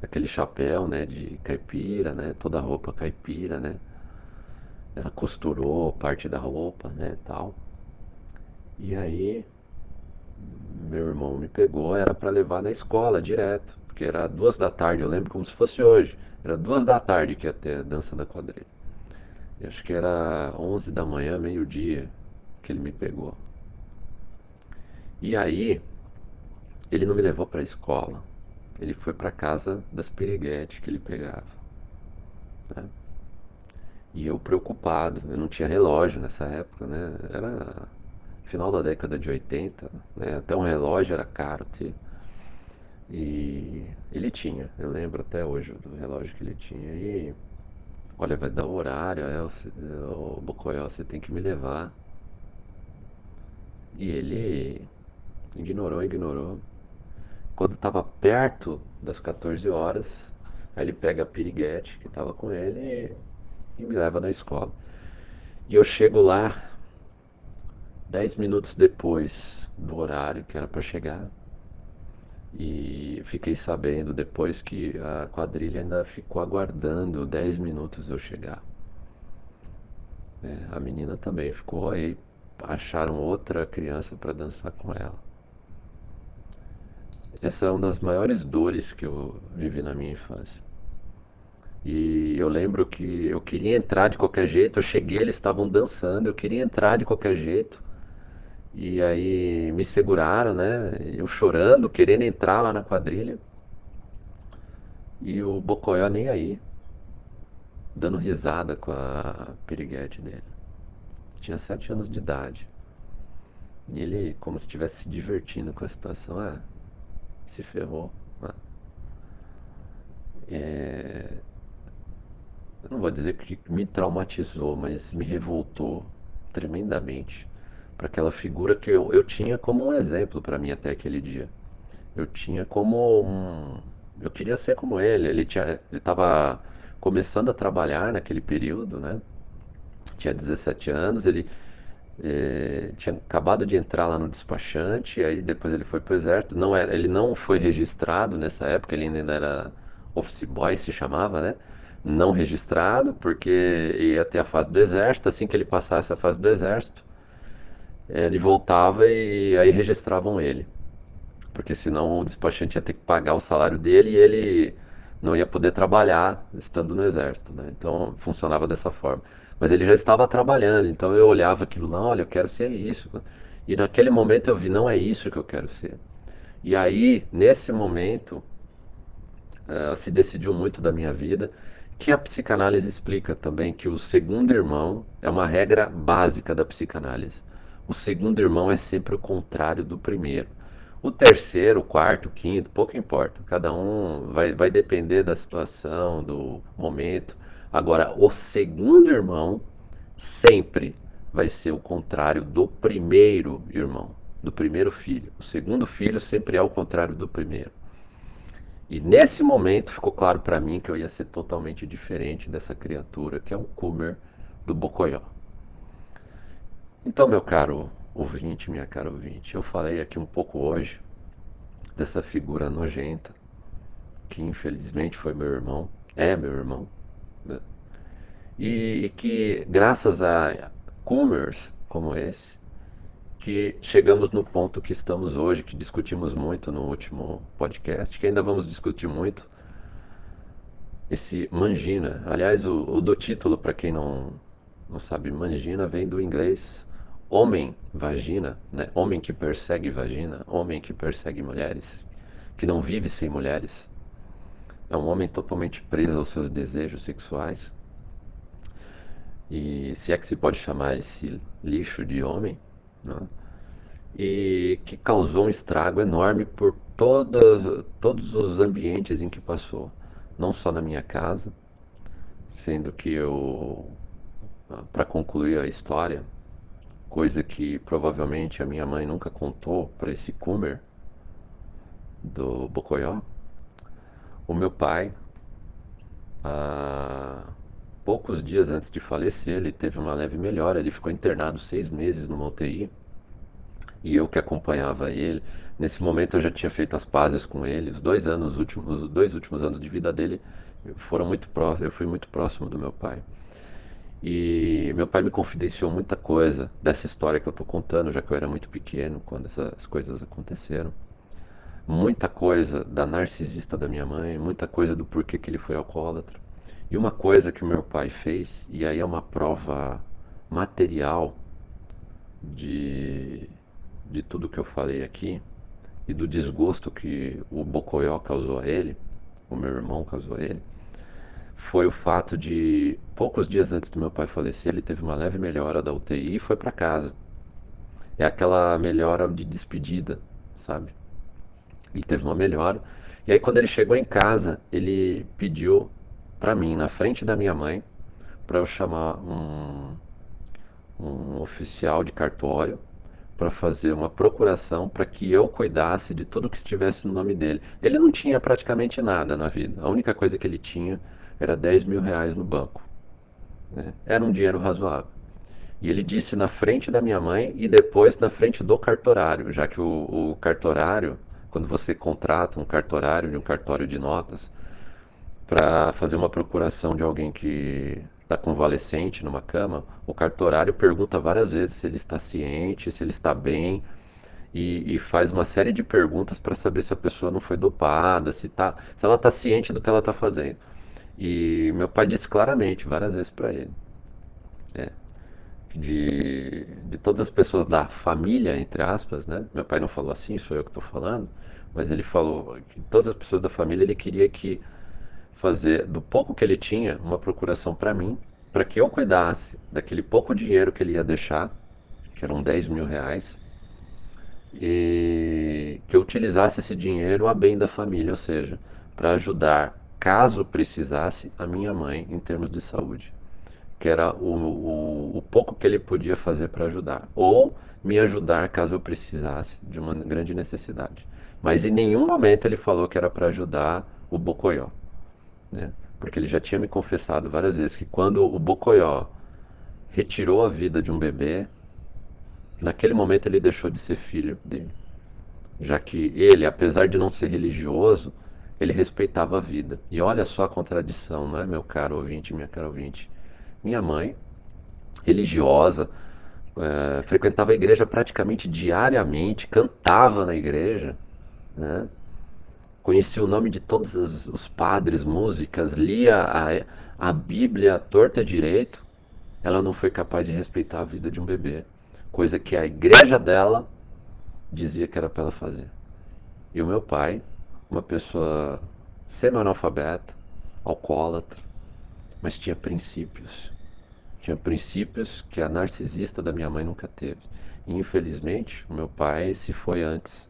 aquele chapéu, né? De caipira, né? Toda a roupa caipira, né? Ela costurou parte da roupa, né? Tal. E aí, meu irmão me pegou, era para levar na escola direto, porque era duas da tarde, eu lembro como se fosse hoje. Era duas da tarde que ia ter a dança da quadrilha. E acho que era onze da manhã, meio-dia, que ele me pegou. E aí, ele não me levou para a escola. Ele foi para casa das periguetes que ele pegava. Né? E eu preocupado, eu não tinha relógio nessa época, né? Era final da década de 80, né? Até um relógio era caro ter. E ele tinha, eu lembro até hoje do relógio que ele tinha. E olha, vai dar o horário, é, o, o Bocoyó, você tem que me levar. E ele ignorou, ignorou. Quando estava perto das 14 horas, aí ele pega a piriguete que estava com ele e, e me leva na escola. E eu chego lá, Dez minutos depois do horário que era para chegar, e fiquei sabendo depois que a quadrilha ainda ficou aguardando 10 minutos eu chegar. É, a menina também ficou aí, acharam outra criança para dançar com ela. Essa é uma das maiores dores que eu vivi na minha infância. E eu lembro que eu queria entrar de qualquer jeito, eu cheguei, eles estavam dançando, eu queria entrar de qualquer jeito. E aí me seguraram, né? Eu chorando, querendo entrar lá na quadrilha. E o Bocoió nem aí, dando risada com a piriguete dele. Tinha sete anos de idade. E ele, como se estivesse se divertindo com a situação, ah, se ferrou. Ah. É... Eu não vou dizer que me traumatizou, mas me revoltou tremendamente para aquela figura que eu, eu tinha como um exemplo para mim até aquele dia. Eu tinha como um. Eu queria ser como ele. Ele tinha, ele estava começando a trabalhar naquele período, né? Tinha 17 anos, ele eh, tinha acabado de entrar lá no despachante, aí depois ele foi para o exército. Não era, ele não foi registrado nessa época, ele ainda era office boy, se chamava, né? Não registrado, porque ia ter a fase do exército. Assim que ele passasse a fase do exército, ele voltava e aí registravam ele. Porque senão o despachante ia ter que pagar o salário dele e ele não ia poder trabalhar estando no exército, né? Então funcionava dessa forma. Mas ele já estava trabalhando, então eu olhava aquilo lá, olha, eu quero ser isso. E naquele momento eu vi, não é isso que eu quero ser. E aí, nesse momento, uh, se decidiu muito da minha vida, que a psicanálise explica também que o segundo irmão é uma regra básica da psicanálise. O segundo irmão é sempre o contrário do primeiro. O terceiro, o quarto, o quinto, pouco importa. Cada um vai, vai depender da situação, do momento. Agora, o segundo irmão sempre vai ser o contrário do primeiro irmão, do primeiro filho. O segundo filho sempre é o contrário do primeiro. E nesse momento ficou claro para mim que eu ia ser totalmente diferente dessa criatura que é o Kumer do Bocoió. Então, meu caro ouvinte, minha cara ouvinte, eu falei aqui um pouco hoje dessa figura nojenta, que infelizmente foi meu irmão, é meu irmão? E, que graças a Coomers como esse, que chegamos no ponto que estamos hoje, que discutimos muito no último podcast, que ainda vamos discutir muito, esse Mangina. Aliás, o, o do título, para quem não, não sabe, Mangina vem do inglês homem vagina, né? homem que persegue vagina, homem que persegue mulheres, que não vive sem mulheres, é um homem totalmente preso aos seus desejos sexuais. E se é que se pode chamar esse lixo de homem, né? e que causou um estrago enorme por todas, todos os ambientes em que passou, não só na minha casa, sendo que eu, para concluir a história, coisa que provavelmente a minha mãe nunca contou para esse Kumer do Bocoió. O meu pai, há poucos dias antes de falecer, ele teve uma leve melhora. Ele ficou internado seis meses numa UTI e eu que acompanhava ele. Nesse momento eu já tinha feito as pazes com ele. Os dois anos últimos, os dois últimos anos de vida dele foram muito próximos. Eu fui muito próximo do meu pai. E meu pai me confidenciou muita coisa dessa história que eu estou contando, já que eu era muito pequeno quando essas coisas aconteceram. Muita coisa da narcisista da minha mãe, muita coisa do porquê que ele foi alcoólatra. E uma coisa que meu pai fez, e aí é uma prova material de, de tudo que eu falei aqui, e do desgosto que o Bocoió causou a ele, o meu irmão causou a ele, foi o fato de poucos dias antes do meu pai falecer, ele teve uma leve melhora da UTI e foi para casa. É aquela melhora de despedida, sabe? Ele teve uma melhora. E aí quando ele chegou em casa, ele pediu para mim, na frente da minha mãe, para eu chamar um, um oficial de cartório para fazer uma procuração para que eu cuidasse de tudo que estivesse no nome dele. Ele não tinha praticamente nada na vida. A única coisa que ele tinha era 10 mil reais no banco. Né? Era um dinheiro razoável. E ele disse na frente da minha mãe e depois na frente do cartorário, já que o, o cartorário, quando você contrata um cartorário de um cartório de notas para fazer uma procuração de alguém que está convalescente numa cama, o cartorário pergunta várias vezes se ele está ciente, se ele está bem. E, e, faz uma série de perguntas para saber se a pessoa não foi dopada, se, tá, se ela está ciente do que ela está fazendo. E meu pai disse claramente, várias vezes para ele, é, de, de todas as pessoas da família, entre aspas, né? Meu pai não falou assim, sou eu que estou falando, mas ele falou que todas as pessoas da família ele queria que fazer do pouco que ele tinha uma procuração para mim, para que eu cuidasse daquele pouco dinheiro que ele ia deixar, que eram 10 mil reais, e que eu utilizasse esse dinheiro a bem da família, ou seja, para ajudar, caso precisasse, a minha mãe em termos de saúde, que era o, o, o pouco que ele podia fazer para ajudar, ou me ajudar caso eu precisasse de uma grande necessidade. Mas em nenhum momento ele falou que era para ajudar o Bocoió, né? porque ele já tinha me confessado várias vezes que quando o Bocoió retirou a vida de um bebê, Naquele momento ele deixou de ser filho dele, já que ele, apesar de não ser religioso, ele respeitava a vida. E olha só a contradição, não é, meu caro ouvinte, minha cara ouvinte? Minha mãe, religiosa, é, frequentava a igreja praticamente diariamente, cantava na igreja, né? Conhecia o nome de todos os, os padres, músicas, lia a, a Bíblia torta direito, ela não foi capaz de respeitar a vida de um bebê coisa que a igreja dela dizia que era para ela fazer. E o meu pai, uma pessoa semi-analfabeta, alcoólatra, mas tinha princípios. Tinha princípios que a narcisista da minha mãe nunca teve. E, infelizmente, o meu pai se foi antes.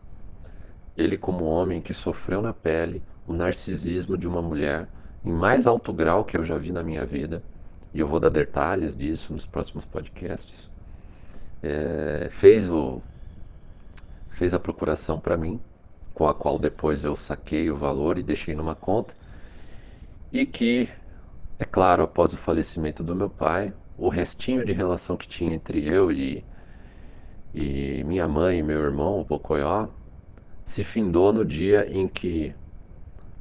Ele, como homem que sofreu na pele o narcisismo de uma mulher em mais alto grau que eu já vi na minha vida, e eu vou dar detalhes disso nos próximos podcasts é, fez, o, fez a procuração para mim, com a qual depois eu saquei o valor e deixei numa conta, e que, é claro, após o falecimento do meu pai, o restinho de relação que tinha entre eu e, e minha mãe e meu irmão, o Bocoió, se findou no dia em que,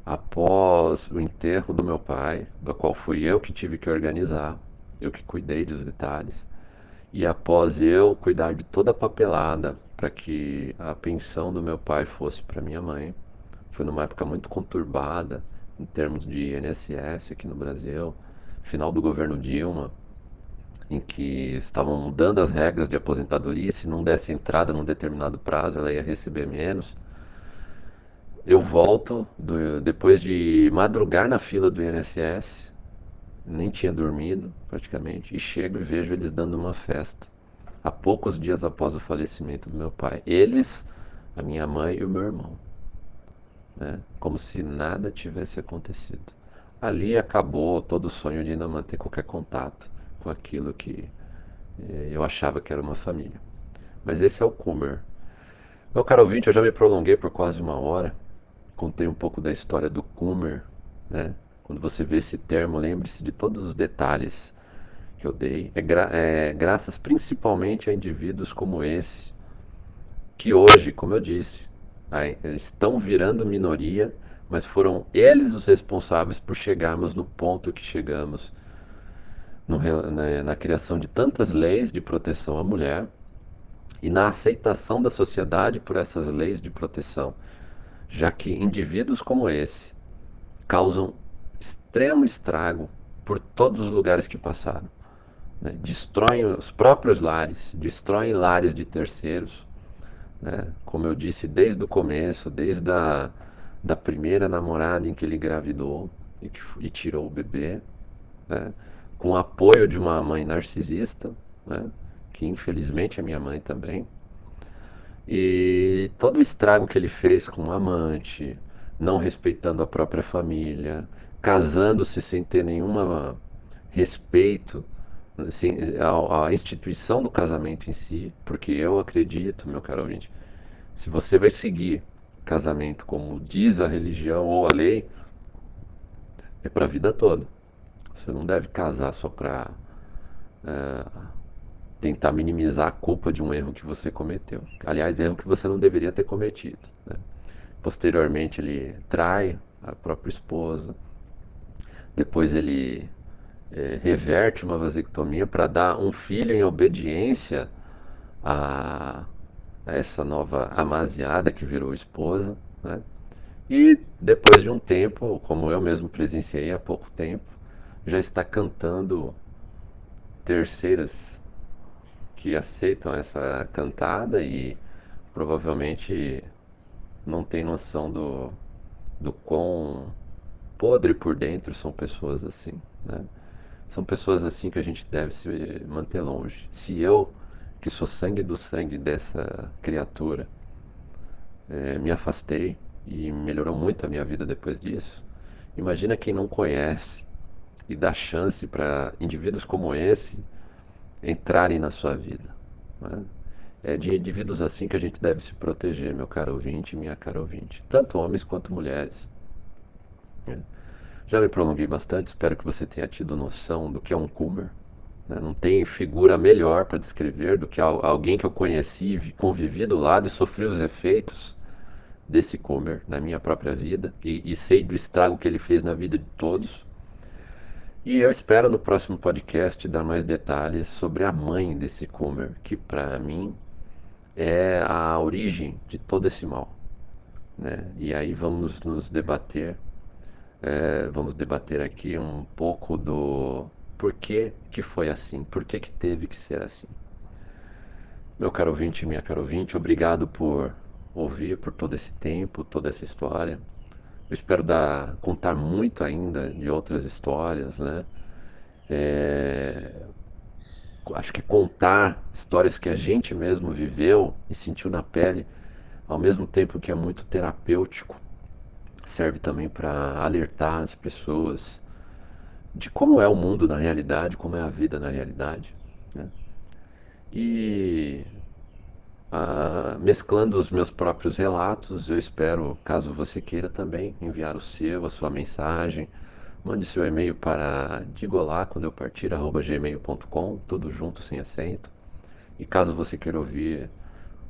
após o enterro do meu pai, do qual fui eu que tive que organizar, eu que cuidei dos detalhes, e após eu cuidar de toda a papelada para que a pensão do meu pai fosse para minha mãe, foi numa época muito conturbada em termos de INSS aqui no Brasil, final do governo Dilma, em que estavam mudando as regras de aposentadoria, se não desse entrada num determinado prazo, ela ia receber menos. Eu volto do, depois de madrugar na fila do INSS, nem tinha dormido praticamente, e chego e vejo eles dando uma festa. Há poucos dias após o falecimento do meu pai. Eles, a minha mãe e o meu irmão. Né? Como se nada tivesse acontecido. Ali acabou todo o sonho de ainda manter qualquer contato com aquilo que eh, eu achava que era uma família. Mas esse é o Kummer. Meu caro ouvinte, eu já me prolonguei por quase uma hora. Contei um pouco da história do Kummer, né? Quando você vê esse termo, lembre-se de todos os detalhes que eu dei. É, gra é graças principalmente a indivíduos como esse, que hoje, como eu disse, aí, estão virando minoria, mas foram eles os responsáveis por chegarmos no ponto que chegamos no, na, na criação de tantas leis de proteção à mulher e na aceitação da sociedade por essas leis de proteção, já que indivíduos como esse causam extremo estrago por todos os lugares que passaram. Né? Destroem os próprios lares, destroem lares de terceiros. Né? Como eu disse desde o começo, desde a da primeira namorada em que ele engravidou e, que, e tirou o bebê, né? com o apoio de uma mãe narcisista, né? que infelizmente é minha mãe também. E todo o estrago que ele fez com o amante, não respeitando a própria família, casando-se sem ter nenhum respeito assim, à, instituição do casamento em si, porque eu acredito, meu caro ouvinte, se você vai seguir casamento como diz a religião ou a lei, é para a vida toda. Você não deve casar só para é, tentar minimizar a culpa de um erro que você cometeu. Aliás, erro que você não deveria ter cometido. Né? Posteriormente, ele trai a própria esposa. Depois, ele é, reverte uma vasectomia para dar um filho em obediência a, a, essa nova amaziada que virou esposa. Né? E depois de um tempo, como eu mesmo presenciei há pouco tempo, já está cantando terceiras que aceitam essa cantada e provavelmente não tem noção do, do quão podre por dentro são pessoas assim, né? São pessoas assim que a gente deve se manter longe. Se eu, que sou sangue do sangue dessa criatura, é, me afastei e melhorou muito a minha vida depois disso, imagina quem não conhece e dá chance para indivíduos como esse entrarem na sua vida. Né? É de indivíduos assim que a gente deve se proteger, meu caro ouvinte minha cara ouvinte, tanto homens quanto mulheres. É. Já me prolonguei bastante, espero que você tenha tido noção do que é um Kummer. Né? Não tem figura melhor para descrever do que alguém que eu conheci, convivi do lado e sofri os efeitos desse Kummer na minha própria vida e, e sei do estrago que ele fez na vida de todos. E eu espero no próximo podcast dar mais detalhes sobre a mãe desse Comer, que para mim é a origem de todo esse mal. Né? E aí vamos nos debater, é, vamos debater aqui um pouco do porquê que foi assim, por que teve que ser assim. Meu caro ouvinte, minha caro ouvinte, obrigado por ouvir por todo esse tempo, toda essa história. Eu espero dar, contar muito ainda de outras histórias, né? É, acho que contar histórias que a gente mesmo viveu e sentiu na pele, ao mesmo tempo que é muito terapêutico, serve também para alertar as pessoas de como é o mundo na realidade, como é a vida na realidade. Né? E ah, mesclando os meus próprios relatos. Eu espero, caso você queira também, enviar o seu, a sua mensagem. Mande seu e-mail para digolá quando eu partir, arroba gmail.com, tudo junto, sem acento. E caso você queira ouvir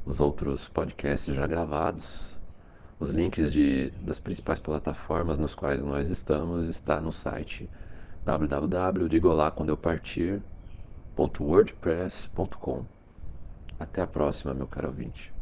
os outros podcasts já gravados, os links de, das principais plataformas nos quais nós estamos está no site www.digolá.wordpress.com. Até a próxima, meu caro ouvinte.